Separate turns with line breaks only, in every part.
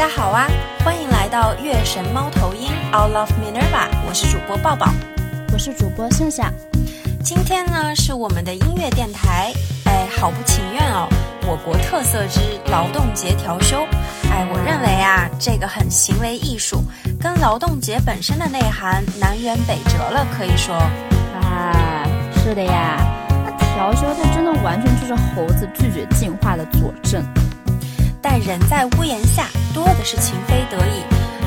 大家好啊！欢迎来到月神猫头鹰 All of Minerva，我是主播抱抱，
我是主播夏夏。
今天呢是我们的音乐电台，哎，好不情愿哦，我国特色之劳动节调休。哎，我认为啊，这个很行为艺术，跟劳动节本身的内涵南辕北辙了，可以说。
啊，是的呀，那调休它真的完全就是猴子拒绝进化的佐证。
但人在屋檐下，多的是情非得已。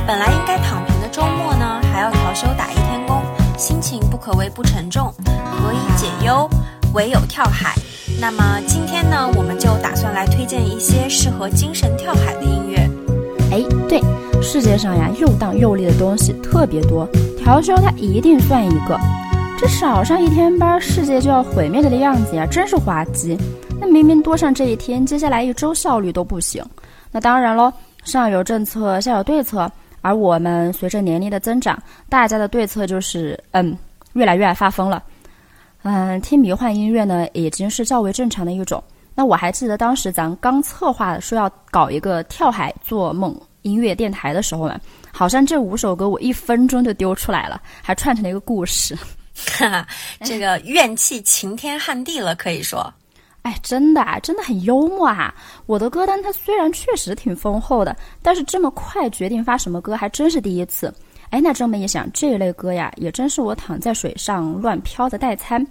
本来应该躺平的周末呢，还要调休打一天工，心情不可谓不沉重。何以解忧？唯有跳海。那么今天呢，我们就打算来推荐一些适合精神跳海的音乐。
哎，对，世界上呀，又荡又立的东西特别多，调休它一定算一个。这少上一天班，世界就要毁灭了的样子呀，真是滑稽。那明明多上这一天，接下来一周效率都不行。那当然喽，上有政策，下有对策。而我们随着年龄的增长，大家的对策就是，嗯，越来越爱发疯了。嗯，听迷幻音乐呢，已经是较为正常的一种。那我还记得当时咱刚策划说要搞一个跳海做梦音乐电台的时候呢，好像这五首歌我一分钟就丢出来了，还串成了一个故事。
哈哈，这个怨气晴天撼地了，可以说。
哎，真的啊，真的很幽默哈！我的歌单它虽然确实挺丰厚的，但是这么快决定发什么歌还真是第一次。哎，那这么一想，这一类歌呀，也真是我躺在水上乱飘的代餐。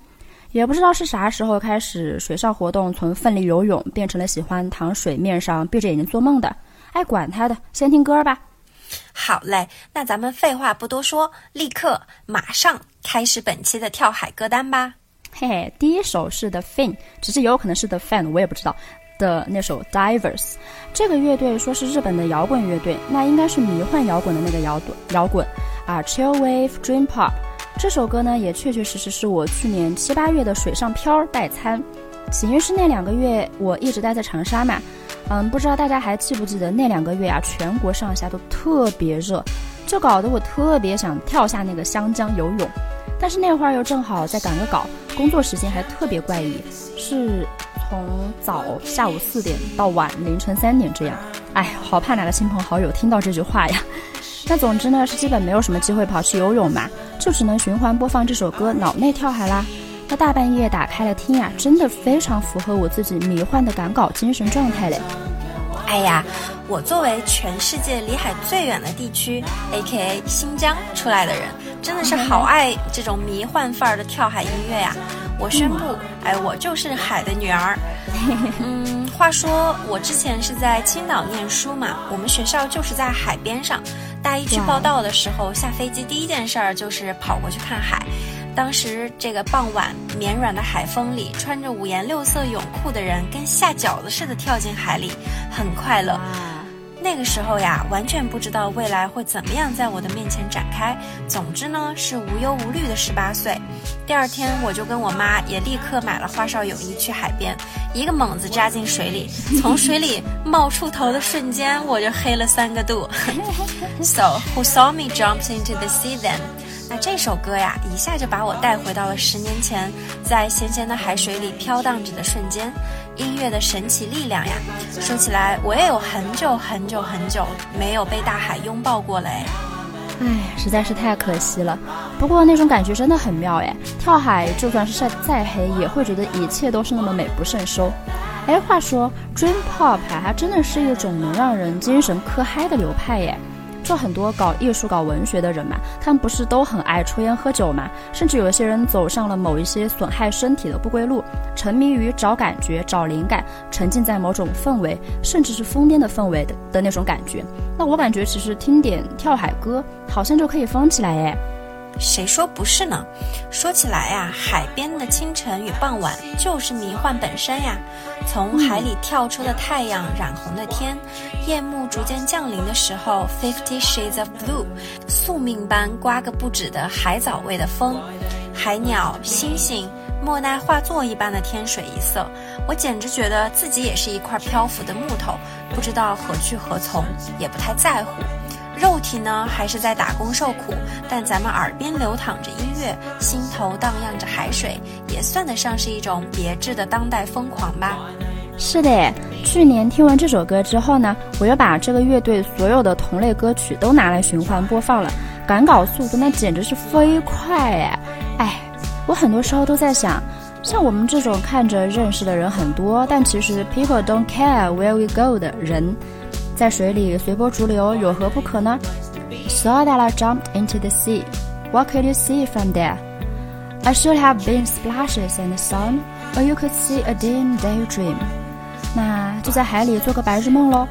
也不知道是啥时候开始，水上活动从奋力游泳变成了喜欢躺水面上闭着眼睛做梦的。哎，管他的，先听歌吧。
好嘞，那咱们废话不多说，立刻马上开始本期的跳海歌单吧。
嘿嘿，第一首是 The Fin，只是有可能是 The Fan，我也不知道的那首 Divers。这个乐队说是日本的摇滚乐队，那应该是迷幻摇滚的那个摇滚摇滚啊，Chill Wave Dream Pop。这首歌呢，也确确实实是我去年七八月的水上漂代餐。起因是那两个月我一直待在长沙嘛，嗯，不知道大家还记不记得那两个月啊，全国上下都特别热，就搞得我特别想跳下那个湘江游泳。但是那会儿又正好在赶个稿，工作时间还特别怪异，是从早下午四点到晚凌晨三点这样。哎，好怕哪个亲朋好友听到这句话呀！那总之呢，是基本没有什么机会跑去游泳嘛，就只能循环播放这首歌，脑内跳海啦。那大半夜打开了听啊，真的非常符合我自己迷幻的赶稿精神状态嘞。
哎呀，我作为全世界离海最远的地区，A.K.A 新疆出来的人，真的是好爱这种迷幻范儿的跳海音乐呀！我宣布，哎，我就是海的女儿。嗯，话说我之前是在青岛念书嘛，我们学校就是在海边上。大一去报道的时候，下飞机第一件事儿就是跑过去看海。当时这个傍晚，绵软的海风里，穿着五颜六色泳裤的人跟下饺子似的跳进海里，很快乐。那个时候呀，完全不知道未来会怎么样在我的面前展开。总之呢，是无忧无虑的十八岁。第二天，我就跟我妈也立刻买了花哨泳衣去海边，一个猛子扎进水里，从水里冒出头的瞬间，我就黑了三个度。So who saw me jump into the sea then? 那这首歌呀，一下就把我带回到了十年前，在咸咸的海水里飘荡着的瞬间。音乐的神奇力量呀，说起来我也有很久很久很久没有被大海拥抱过了哎。
唉，实在是太可惜了。不过那种感觉真的很妙哎，跳海就算是晒再黑，也会觉得一切都是那么美不胜收。哎，话说 Dream Pop 还真的是一种能让人精神可嗨的流派耶。就很多搞艺术、搞文学的人嘛，他们不是都很爱抽烟喝酒嘛？甚至有些人走上了某一些损害身体的不归路，沉迷于找感觉、找灵感，沉浸在某种氛围，甚至是疯癫的氛围的的那种感觉。那我感觉其实听点跳海歌，好像就可以疯起来哎。
谁说不是呢？说起来呀，海边的清晨与傍晚就是迷幻本身呀。从海里跳出的太阳染红的天，夜幕逐渐降临的时候，Fifty Shades of Blue，宿命般刮个不止的海藻味的风，海鸟、星星，莫奈画作一般的天水一色，我简直觉得自己也是一块漂浮的木头，不知道何去何从，也不太在乎。肉体呢，还是在打工受苦，但咱们耳边流淌着音乐，心头荡漾着海水，也算得上是一种别致的当代疯狂吧。
是的，去年听完这首歌之后呢，我又把这个乐队所有的同类歌曲都拿来循环播放了，赶稿速度那简直是飞快哎！哎，我很多时候都在想，像我们这种看着认识的人很多，但其实 people don't care where we go 的人，在水里随波逐流有何不可呢？So that I jumped into the sea. What could you see from there? I should have been splashes and sun, or you could see a dim daydream. 那就在海里做个白日梦喽。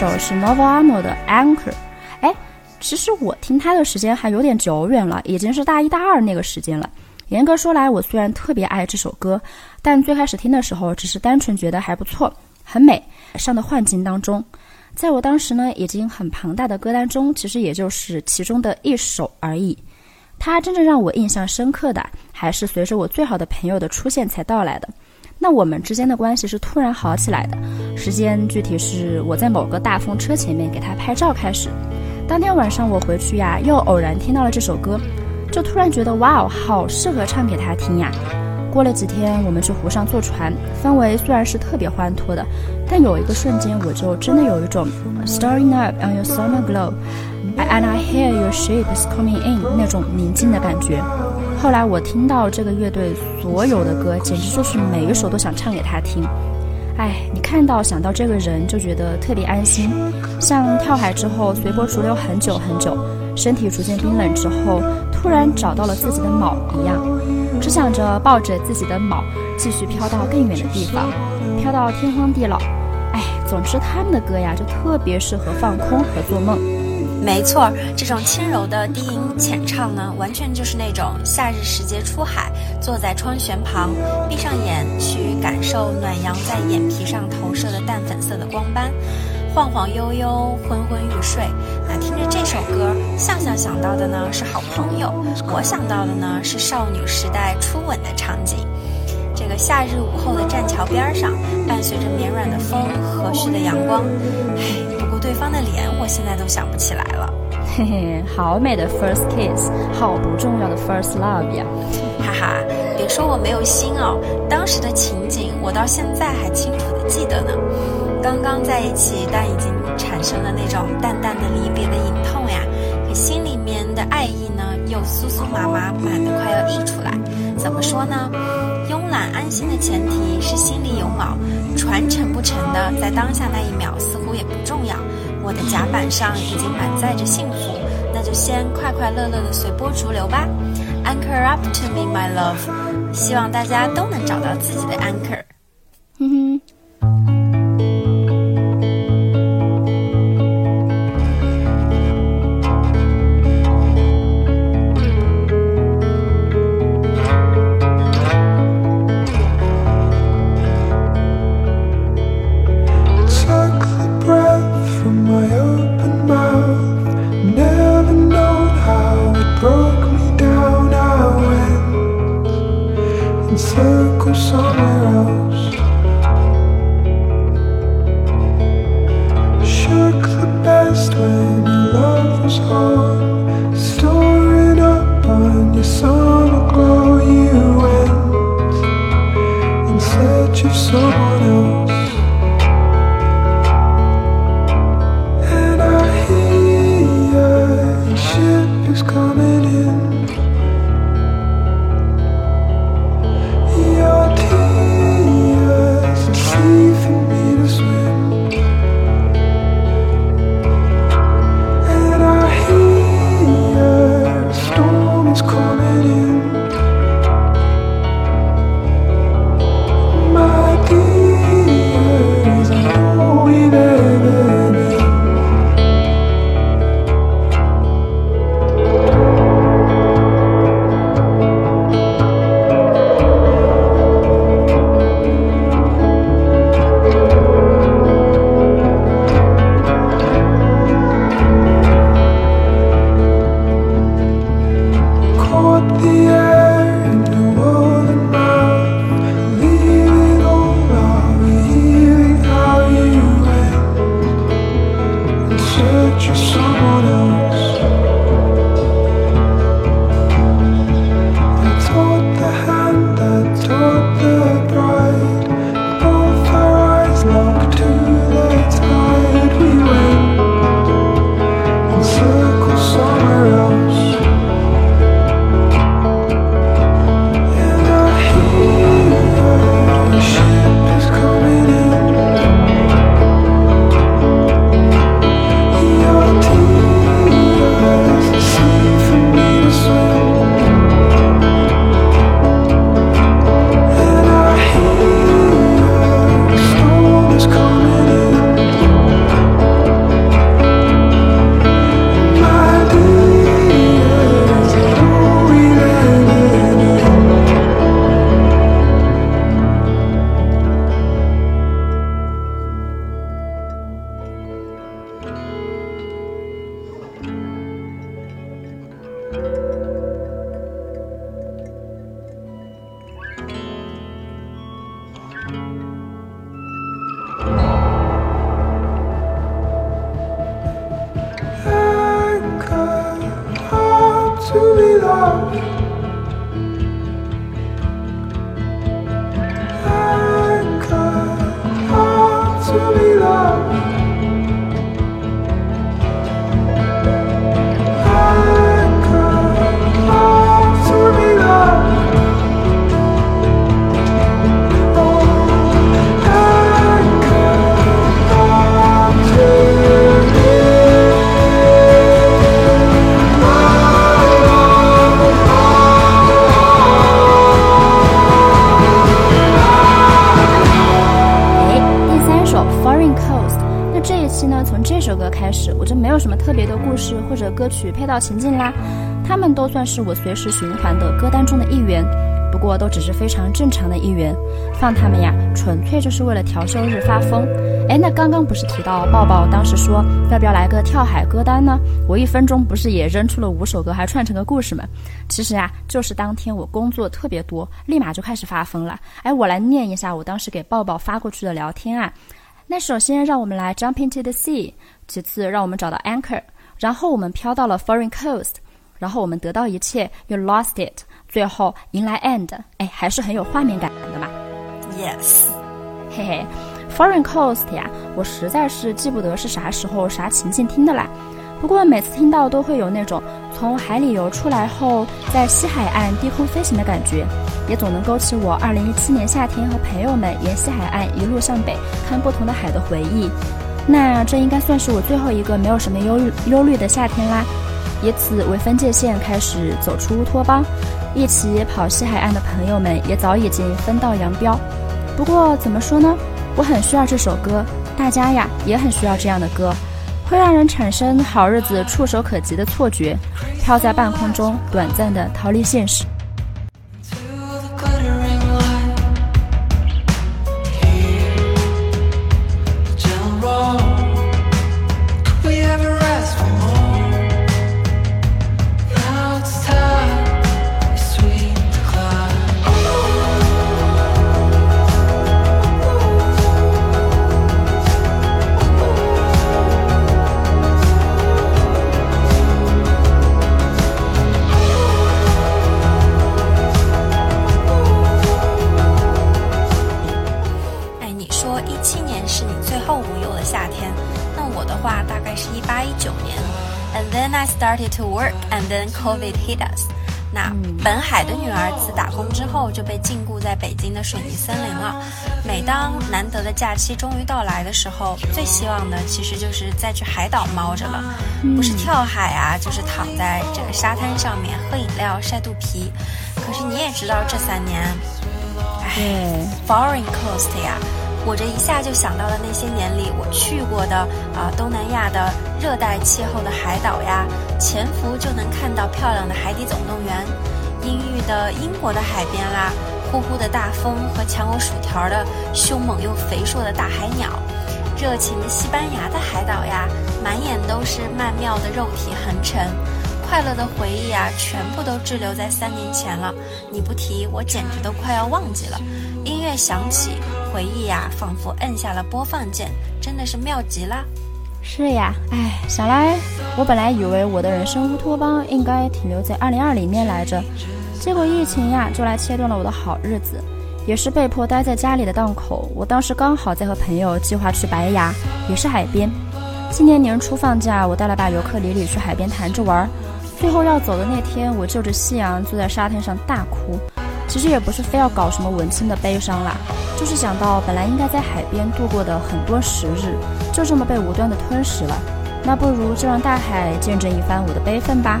首是 Novo Amo 的 Anchor。哎，其实我听他的时间还有点久远了，已经是大一大二那个时间了。严格说来，我虽然特别爱这首歌，但最开始听的时候只是单纯觉得还不错，很美，上的幻境当中。在我当时呢，已经很庞大的歌单中，其实也就是其中的一首而已。它真正让我印象深刻的，还是随着我最好的朋友的出现才到来的。那我们之间的关系是突然好起来的，时间具体是我在某个大风车前面给他拍照开始。当天晚上我回去呀，又偶然听到了这首歌。就突然觉得哇哦，好适合唱给他听呀！过了几天，我们去湖上坐船，氛围虽然是特别欢脱的，但有一个瞬间，我就真的有一种 starting up on your summer glow And I hear your ship is coming in 那种宁静的感觉。后来我听到这个乐队所有的歌，简直就是每一首都想唱给他听。哎，你看到想到这个人，就觉得特别安心，像跳海之后随波逐流很久很久，身体逐渐冰冷之后。突然找到了自己的锚一样，只想着抱着自己的锚继续飘到更远的地方，飘到天荒地老。哎，总之他们的歌呀，就特别适合放空和做梦。
没错，这种轻柔的低吟浅唱呢，完全就是那种夏日时节出海，坐在窗舷旁，闭上眼去感受暖阳在眼皮上投射的淡粉色的光斑。晃晃悠悠，昏昏欲睡。那听着这首歌，向向想到的呢是好朋友，我想到的呢是少女时代初吻的场景。这个夏日午后的栈桥边上，伴随着绵软的风和煦的阳光。唉，不过对方的脸，我现在都想不起来了。
嘿嘿，好美的 first kiss，好不重要的 first love 呀！
哈哈，别说我没有心哦，当时的情景，我到现在还清楚的记得呢。刚刚在一起，但已经产生了那种淡淡的离别的隐痛呀。可心里面的爱意呢，又酥酥麻麻，满的快要溢出来。怎么说呢？安心的前提是心里有锚，传承不沉的，在当下那一秒似乎也不重要。我的甲板上已经满载着幸福，那就先快快乐乐的随波逐流吧。Anchor up to me, my love。希望大家都能找到自己的 anchor。
曲配到情境啦，他们都算是我随时循环的歌单中的一员。不过都只是非常正常的一员，放他们呀，纯粹就是为了调休日发疯。哎，那刚刚不是提到抱抱当时说要不要来个跳海歌单呢？我一分钟不是也扔出了五首歌，还串成个故事吗？其实啊，就是当天我工作特别多，立马就开始发疯了。哎，我来念一下我当时给抱抱发过去的聊天啊。那首先让我们来 jump into the sea，其次让我们找到 anchor，然后我们飘到了 foreign coast，然后我们得到一切，you lost it。最后迎来 end，哎，还是很有画面感的嘛。
Yes，
嘿嘿，Foreign Coast 呀，我实在是记不得是啥时候啥情境听的啦。不过每次听到都会有那种从海里游出来后，在西海岸低空飞行的感觉，也总能勾起我2017年夏天和朋友们沿西海岸一路向北看不同的海的回忆。那这应该算是我最后一个没有什么忧虑忧虑的夏天啦。以此为分界线，开始走出乌托邦。一起跑西海岸的朋友们也早已经分道扬镳。不过怎么说呢？我很需要这首歌，大家呀也很需要这样的歌，会让人产生好日子触手可及的错觉，飘在半空中，短暂的逃离现实。
COVID hit us。那本海的女儿自打工之后就被禁锢在北京的水泥森林了。每当难得的假期终于到来的时候，最希望的其实就是再去海岛猫着了，不是跳海啊，就是躺在这个沙滩上面喝饮料晒肚皮。可是你也知道这三年，
哎
，Foreign Coast 呀。我这一下就想到了那些年里我去过的啊，东南亚的热带气候的海岛呀，潜伏就能看到漂亮的海底总动员；阴郁的英国的海边啦，呼呼的大风和抢我薯条的凶猛又肥硕的大海鸟；热情的西班牙的海岛呀，满眼都是曼妙的肉体横陈。快乐的回忆啊，全部都滞留在三年前了。你不提，我简直都快要忘记了。音乐响起，回忆呀，仿佛摁下了播放键，真的是妙极了。
是呀，哎，想来我本来以为我的人生乌托邦应该停留在二零二零年来着，结果疫情呀，就来切断了我的好日子，也是被迫待在家里的档口。我当时刚好在和朋友计划去白崖，也是海边。今年年初放假，我带了把尤克里里去海边弹着玩。最后要走的那天，我就着夕阳坐在沙滩上大哭。其实也不是非要搞什么文青的悲伤啦，就是想到本来应该在海边度过的很多时日，就这么被无端的吞噬了。那不如就让大海见证一番我的悲愤吧。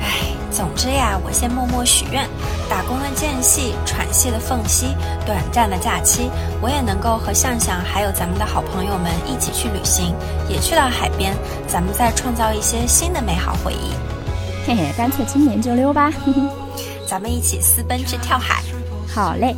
唉，总之呀，我先默默许愿，打工的间隙、喘息的缝隙、短暂的假期，我也能够和向向还有咱们的好朋友们一起去旅行，也去到海边，咱们再创造一些新的美好回忆。
嘿嘿，干脆今年就溜吧，
咱们一起私奔去跳海。
好嘞。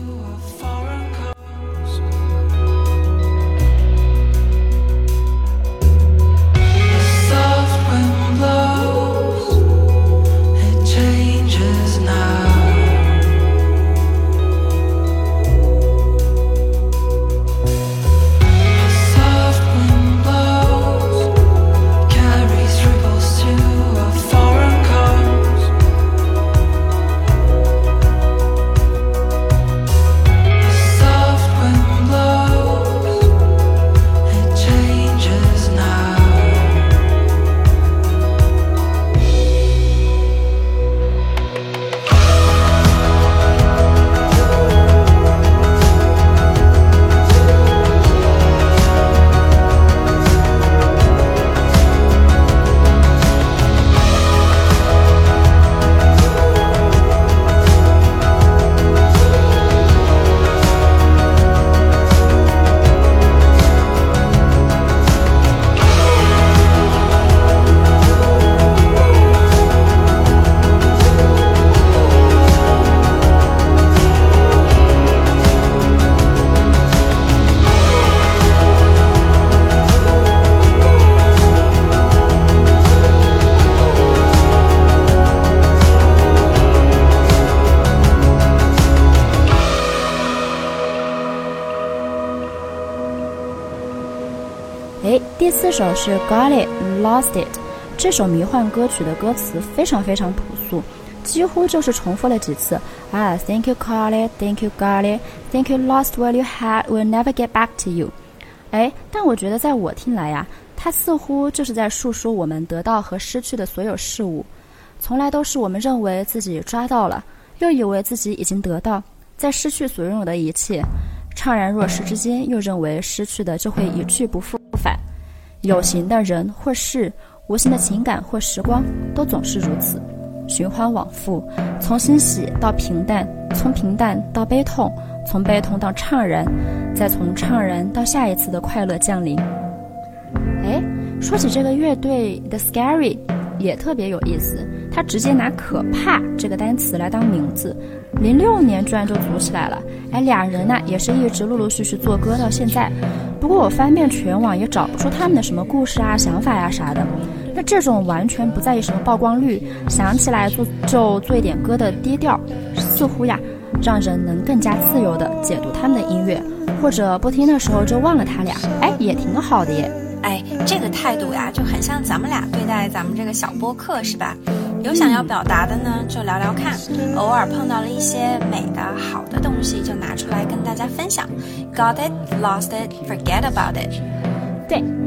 第四首是 Got It Lost It，这首迷幻歌曲的歌词非常非常朴素，几乎就是重复了几次啊，Thank you got it，Thank you got it，Thank you lost what you had，will never get back to you。哎，但我觉得在我听来呀，它似乎就是在述说我们得到和失去的所有事物，从来都是我们认为自己抓到了，又以为自己已经得到，在失去所拥有的一切。怅然若失之间，又认为失去的就会一去不复。有形的人或事，无形的情感或时光，都总是如此，循环往复，从欣喜到平淡，从平淡到悲痛，从悲痛到怅然，再从怅然到下一次的快乐降临。哎，说起这个乐队，The Scary。也特别有意思，他直接拿“可怕”这个单词来当名字，零六年居然就组起来了。哎，俩人呢也是一直陆陆续续做歌到现在。不过我翻遍全网也找不出他们的什么故事啊、想法呀啥的。那这种完全不在意什么曝光率，想起来做就做一点歌的低调，似乎呀让人能更加自由地解读他们的音乐，或者不听的时候就忘了他俩，哎，也挺好的耶。
哎，这个态度呀，就很像咱们俩对待咱们这个小播客，是吧？有想要表达的呢，就聊聊看；偶尔碰到了一些美的好的东西，就拿出来跟大家分享。Got it, lost it, forget about it。
对。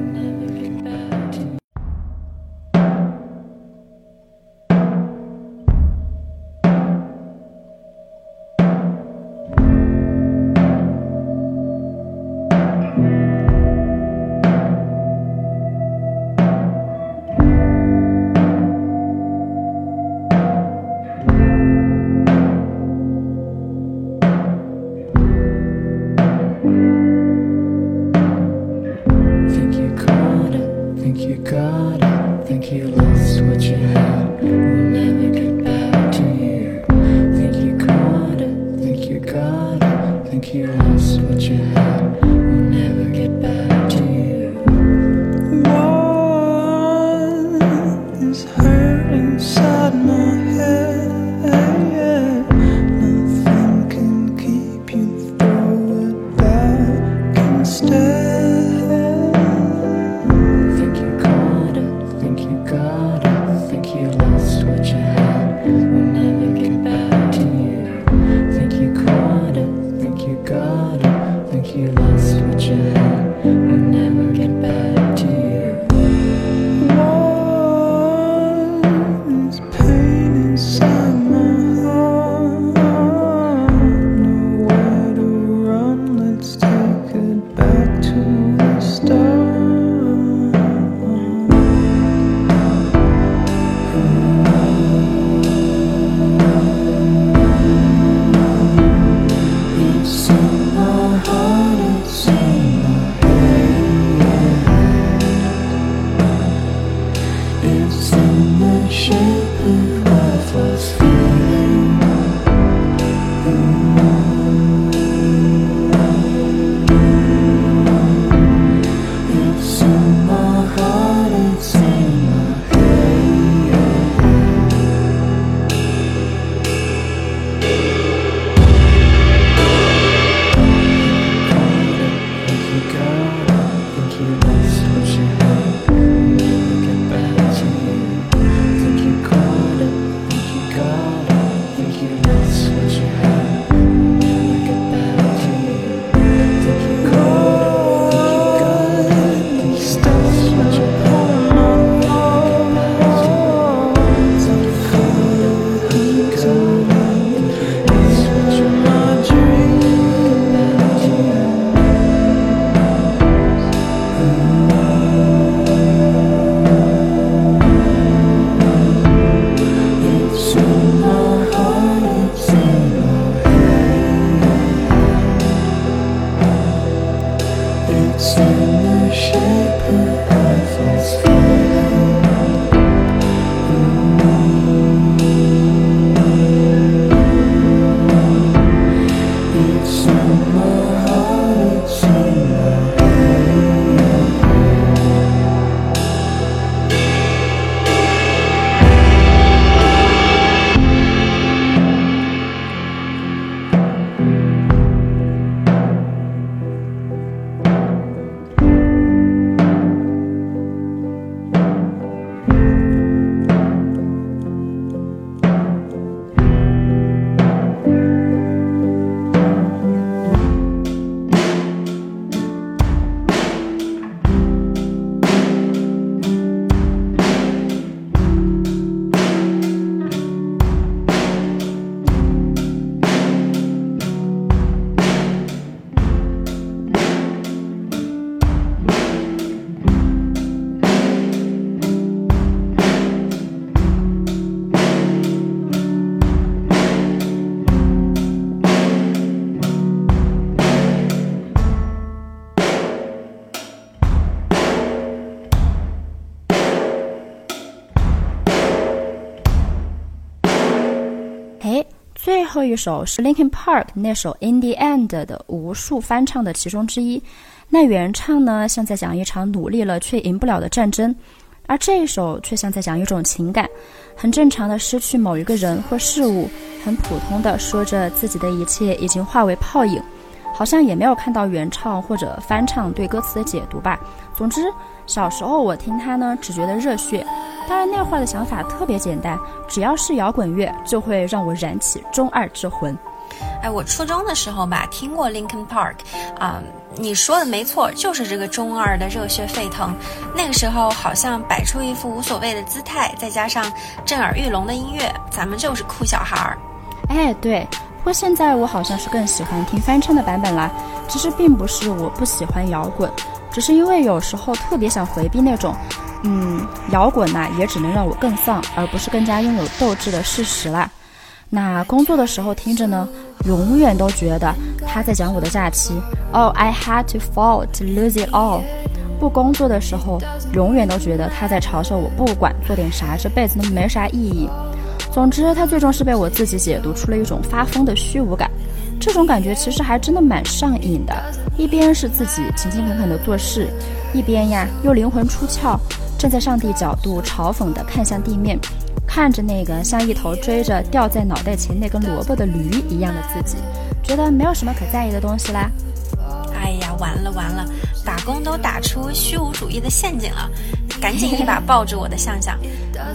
inside my head. 后一首是 Linkin Park 那首 In the End 的无数翻唱的其中之一。那原唱呢，像在讲一场努力了却赢不了的战争，而这一首却像在讲一种情感，很正常的失去某一个人或事物，很普通的说着自己的一切已经化为泡影，好像也没有看到原唱或者翻唱对歌词的解读吧。总之，小时候我听他呢，只觉得热血。当然那会儿的想法特别简单，只要是摇滚乐，就会让我燃起中二之魂。
哎，我初中的时候吧，听过 Linkin Park，啊，你说的没错，就是这个中二的热血沸腾。那个时候好像摆出一副无所谓的姿态，再加上震耳欲聋的音乐，咱们就是酷小孩儿。
哎，对。不过现在我好像是更喜欢听翻唱的版本啦。其实并不是我不喜欢摇滚，只是因为有时候特别想回避那种，嗯，摇滚呐也只能让我更丧，而不是更加拥有斗志的事实啦。那工作的时候听着呢，永远都觉得他在讲我的假期。Oh, I had to fall to lose it all。不工作的时候，永远都觉得他在嘲笑我，不管做点啥，这辈子都没啥意义。总之，他最终是被我自己解读出了一种发疯的虚无感。这种感觉其实还真的蛮上瘾的。一边是自己勤勤恳恳的做事，一边呀又灵魂出窍，站在上帝角度嘲讽的看向地面。看着那个像一头追着掉在脑袋前那根萝卜的驴一样的自己，觉得没有什么可在意的东西啦。
哎呀，完了完了，打工都打出虚无主义的陷阱了，赶紧一把抱住我的向向。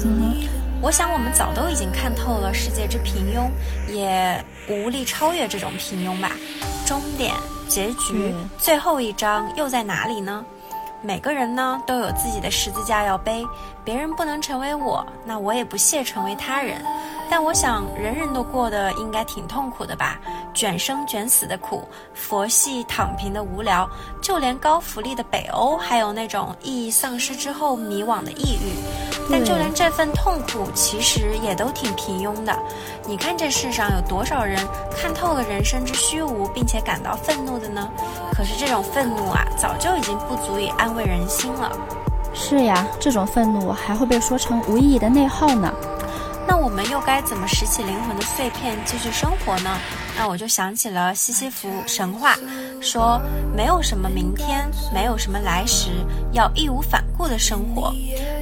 嗯，我想我们早都已经看透了世界之平庸，也无力超越这种平庸吧。终点、结局、最后一章又在哪里呢？每个人呢都有自己的十字架要背，别人不能成为我，那我也不屑成为他人。但我想，人人都过得应该挺痛苦的吧？卷生卷死的苦，佛系躺平的无聊，就连高福利的北欧，还有那种意义丧失之后迷惘的抑郁。但就连这份痛苦，其实也都挺平庸的。你看这世上有多少人看透了人生之虚无，并且感到愤怒的呢？可是这种愤怒啊，早就已经不足以安慰人心了。
是呀，这种愤怒还会被说成无意义的内耗呢。
那我们又该怎么拾起灵魂的碎片继续生活呢？那我就想起了西西弗神话，说没有什么明天，没有什么来时，要义无反顾的生活。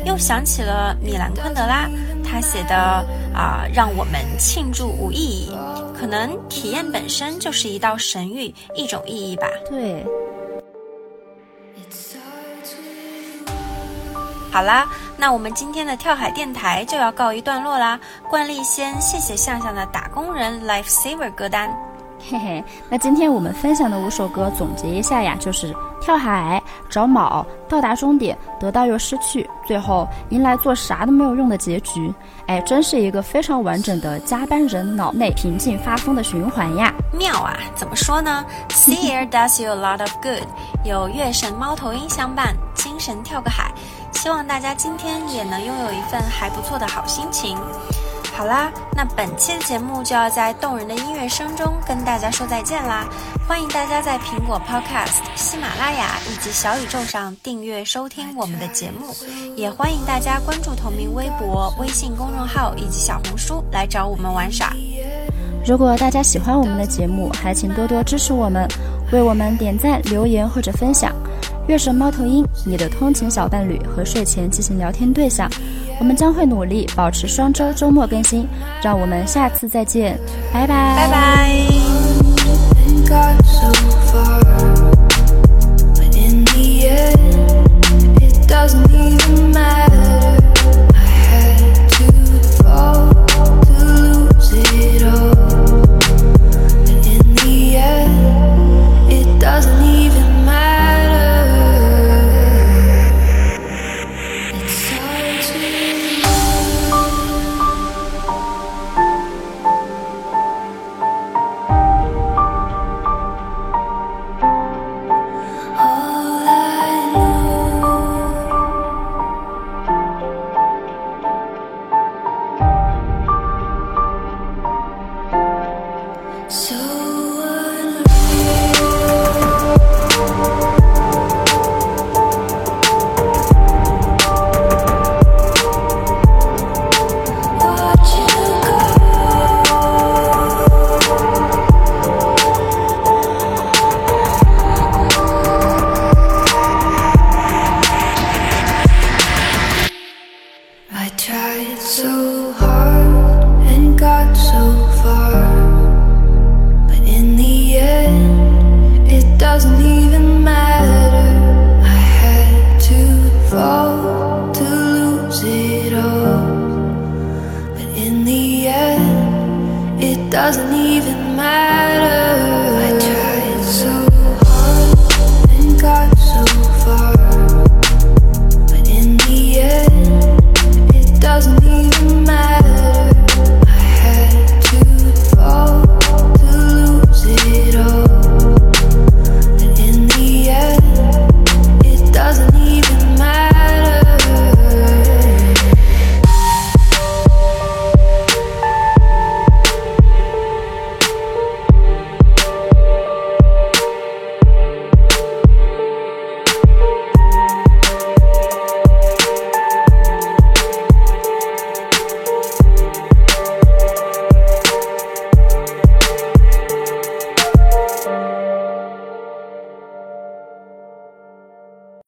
又想起了米兰昆德拉，他写的啊，让我们庆祝无意义，可能体验本身就是一道神谕，一种意义吧。
对。
好啦，那我们今天的跳海电台就要告一段落啦。惯例先谢谢向向的打工人 Life Saver 歌单，
嘿嘿。那今天我们分享的五首歌总结一下呀，就是跳海、找锚、到达终点、得到又失去，最后迎来做啥都没有用的结局。哎，真是一个非常完整的加班人脑内平静发疯的循环呀！
妙啊，怎么说呢？Sea air does you a lot of good，有月神猫头鹰相伴，精神跳个海。希望大家今天也能拥有一份还不错的好心情。好啦，那本期的节目就要在动人的音乐声中跟大家说再见啦！欢迎大家在苹果 Podcast、喜马拉雅以及小宇宙上订阅收听我们的节目，也欢迎大家关注同名微博、微信公众号以及小红书来找我们玩耍。
如果大家喜欢我们的节目，还请多多支持我们，为我们点赞、留言或者分享。月神猫头鹰，你的通勤小伴侣和睡前进行聊天对象。我们将会努力保持双周周末更新，让我们下次再见，拜拜
拜拜。Doesn't even matter